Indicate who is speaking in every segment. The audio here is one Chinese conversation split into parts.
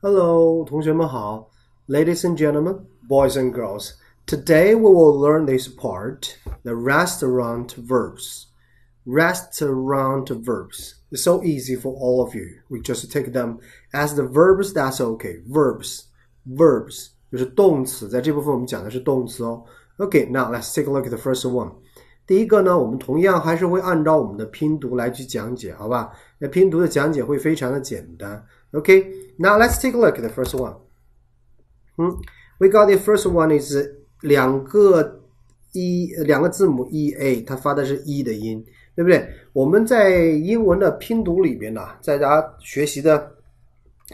Speaker 1: Hello，同学们好，Ladies and gentlemen, boys and girls. Today we will learn this part, the restaurant verbs. Restaurant verbs. It's so easy for all of you. We just take them as the verbs. That's okay. Verbs, verbs 就是动词，在这部分我们讲的是动词哦。Okay, now let's take a look at the first one. 第一个呢，我们同样还是会按照我们的拼读来去讲解，好吧？那拼读的讲解会非常的简单。 OK，now let's take a look at the first one. 嗯，we got the first one is 两个一两个字母 e a，它发的是 e 的音，对不对？我们在英文的拼读里边呢，在大家学习的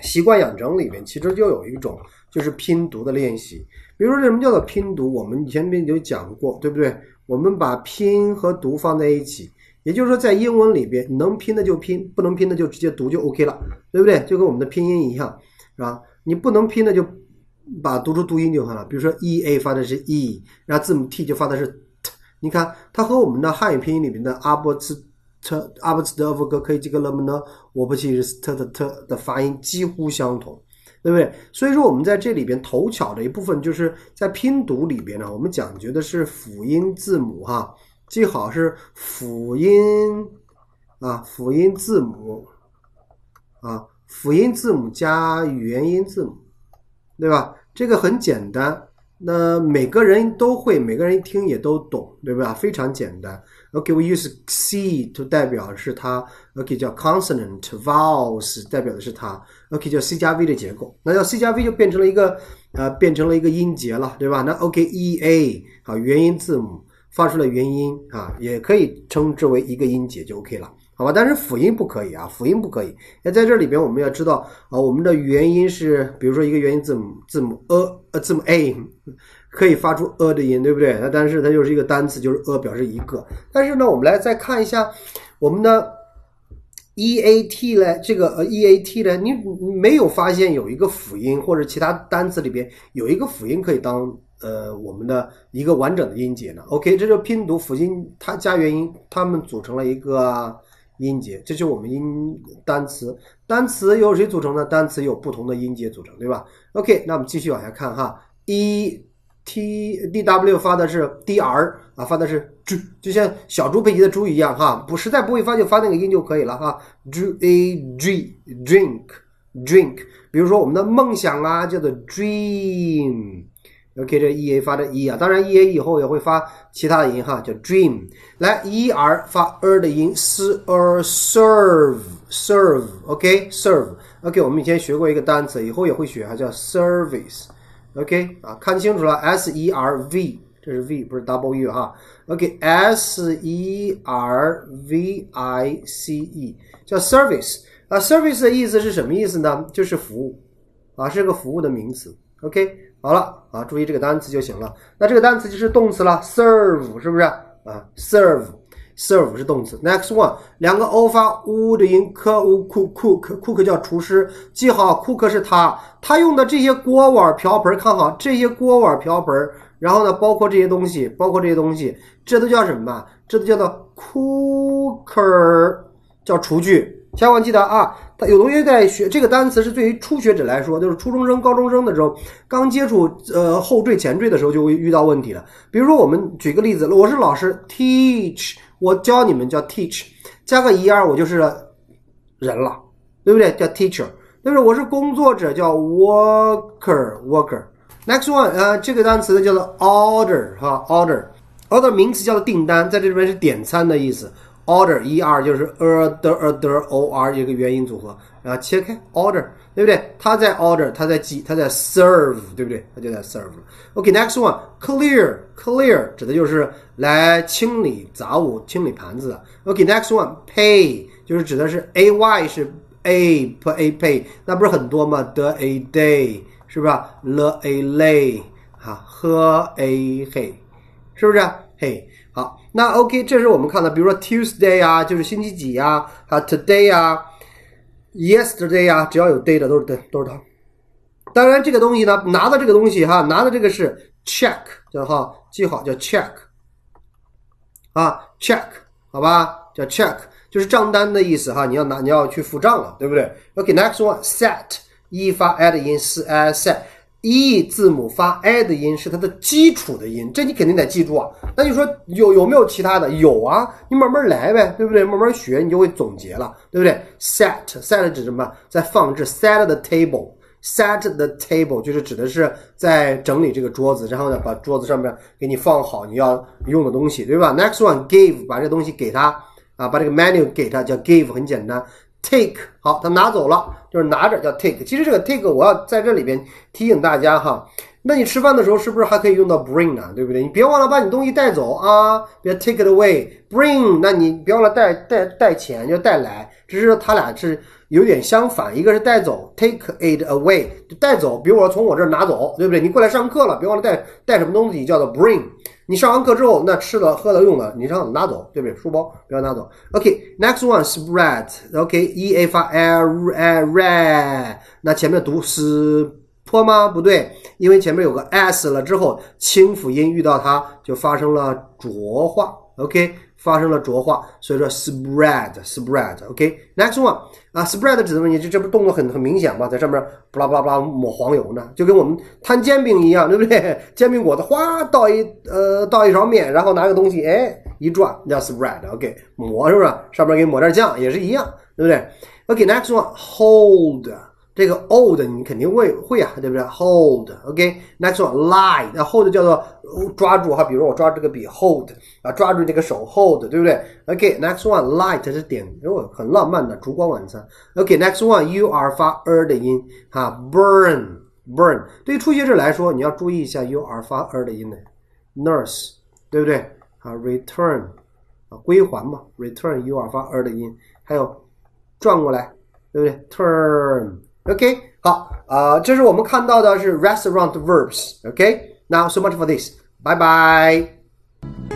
Speaker 1: 习惯养成里面，其实就有一种就是拼读的练习。比如说什么叫做拼读？我们前面就讲过，对不对？我们把拼和读放在一起。也就是说，在英文里边，能拼的就拼，不能拼的就直接读就 OK 了，对不对？就跟我们的拼音一样，是吧？你不能拼的就把读出读音就好了。比如说 e a 发的是 e，然后字母 t 就发的是 t。你看，它和我们的汉语拼音里面的阿波茨特、阿波茨德夫哥可以这个了么呢？我不记是特特特的发音几乎相同，对不对？所以说，我们在这里边头巧的一部分，就是在拼读里边呢，我们讲究的是辅音字母哈。记好是辅音啊，辅音字母啊，辅音字母加元音字母，对吧？这个很简单，那每个人都会，每个人一听也都懂，对吧？非常简单。OK，we use C to 代表是它，OK 叫 consonant，vowels 代表的是它，OK 叫 C 加 V 的结构，那叫 C 加 V 就变成了一个呃，变成了一个音节了，对吧？那 OK，E A 好，元音字母。发出了元音啊，也可以称之为一个音节就 OK 了，好吧？但是辅音不可以啊，辅音不可以。那在这里边我们要知道啊，我们的元音是，比如说一个元音字母字母 a 呃字母 a 可以发出 a 的音，对不对？那但是它就是一个单词，就是 a 表示一个。但是呢，我们来再看一下我们的 e a t 呢，这个呃 e a t 呢，你没有发现有一个辅音或者其他单词里边有一个辅音可以当。呃，我们的一个完整的音节呢？OK，这就拼读辅音，它加元音，它们组成了一个音节。这就是我们音单词，单词由谁组成呢？单词有不同的音节组成，对吧？OK，那我们继续往下看哈，e t d w 发的是 d r 啊，发的是猪，就像小猪佩奇的猪一样哈，不实在不会发就发那个音就可以了哈。d a d drink drink，比如说我们的梦想啊，叫做 dream。OK，这 e a 发的 e 啊，当然 e a 以后也会发其他的音哈，叫 dream。来，e r 发 er 的音，s er serve serve。OK，serve。OK，我们以前学过一个单词，以后也会学哈，叫 service。OK，啊，看清楚了，s e r v，这是 v 不是 w 哈。OK，s e r v i c e 叫 service。啊，service 的意思是什么意思呢？就是服务啊，是个服务的名词。OK。好了啊，注意这个单词就行了。那这个单词就是动词了，serve 是不是啊？serve，serve 是动词。Next one，两个 o 发 u 的音，cook，cook，cook 叫厨师。记好，cook 是他，他用的这些锅碗瓢盆，看好这些锅碗瓢盆，然后呢，包括这些东西，包括这些东西，这都叫什么？这都叫做 cooker，叫厨具。千万记得啊！他有同学在学这个单词，是对于初学者来说，就是初中生、高中生的时候，刚接触呃后缀、前缀的时候，就会遇到问题了。比如说，我们举个例子，我是老师，teach，我教你们叫 teach，加个 er，我就是人了，对不对？叫 teacher。但是我是工作者，叫 worker，worker。Next one，呃，这个单词呢叫做 order，哈，order，order 名词叫做订单，在这里边是点餐的意思。Order e r 就是 a d a d o r 一个元音组合，然后切开 order，对不对？它在 order，它在记，它在 serve，对不对？它就在 serve。OK，next one，clear，clear 指的就是来清理杂物、清理盘子。OK，next one，pay 就是指的是 a y 是 a p a pay，那不是很多吗？the a day 是不是？the a lay 哈，h a hey 是不是？嘿。那 OK，这是我们看的，比如说 Tuesday 啊，就是星期几呀？啊，Today 啊，Yesterday 啊，只要有 day 的都是对，都是它。当然，这个东西呢，拿的这个东西哈，拿的这个是 check，叫哈，记好叫 check，啊，check，好吧，叫 check，就是账单的意思哈，你要拿，你要去付账了，对不对？OK，next one，set，一发 a 的音是 a set。E 字母发 a 的音是它的基础的音，这你肯定得记住啊。那你说有有没有其他的？有啊，你慢慢来呗，对不对？慢慢学，你就会总结了，对不对？set set 指什么？在放置，set the table，set the table 就是指的是在整理这个桌子，然后呢，把桌子上面给你放好你要用的东西，对吧？Next one give，把这东西给他啊，把这个 menu 给他，叫 give，很简单。Take 好，他拿走了，就是拿着叫 take。其实这个 take 我要在这里边提醒大家哈，那你吃饭的时候是不是还可以用到 bring 呢？对不对？你别忘了把你东西带走啊，别 take it away。bring，那你别忘了带带带钱，就带来。只是他俩是有点相反，一个是带走 take it away，就带走。比如我从我这儿拿走，对不对？你过来上课了，别忘了带带什么东西，叫做 bring。你上完课之后，那吃的、喝的、用的，你让拿走，对不对？书包不要拿走。OK，next one spread。OK，e a 发 l a red，那前面读 s 坡吗？不对，因为前面有个 s 了之后，清辅音遇到它就发生了浊化。OK。发生了浊化，所以说 spread spread OK next one 啊 spread 指的问题，这这不动作很很明显吗？在上面布拉布拉布拉抹黄油呢，就跟我们摊煎饼一样，对不对？煎饼果子哗倒一呃倒一勺面，然后拿个东西哎一转叫 spread OK 抹是不是？上面给抹点酱也是一样，对不对？OK next one hold。这个 hold 你肯定会会啊，对不对？hold，OK，next one，lie，那 hold 叫做抓住哈，比如我抓这个笔，hold 啊，抓住这个手，hold，对不对？OK，next one，light 是点，哦，很浪漫的烛光晚餐。OK，next one，u r 发 er 的音哈，burn，burn，对于初学者来说，你要注意一下 u r 发 er 的音的，nurse，对不对？啊，return，啊，归还嘛，return，u r 发 er 的音，还有转过来，对不对？turn。 OK，好啊，这是我们看到的是 restaurant verbs。OK，now so much for this，拜拜。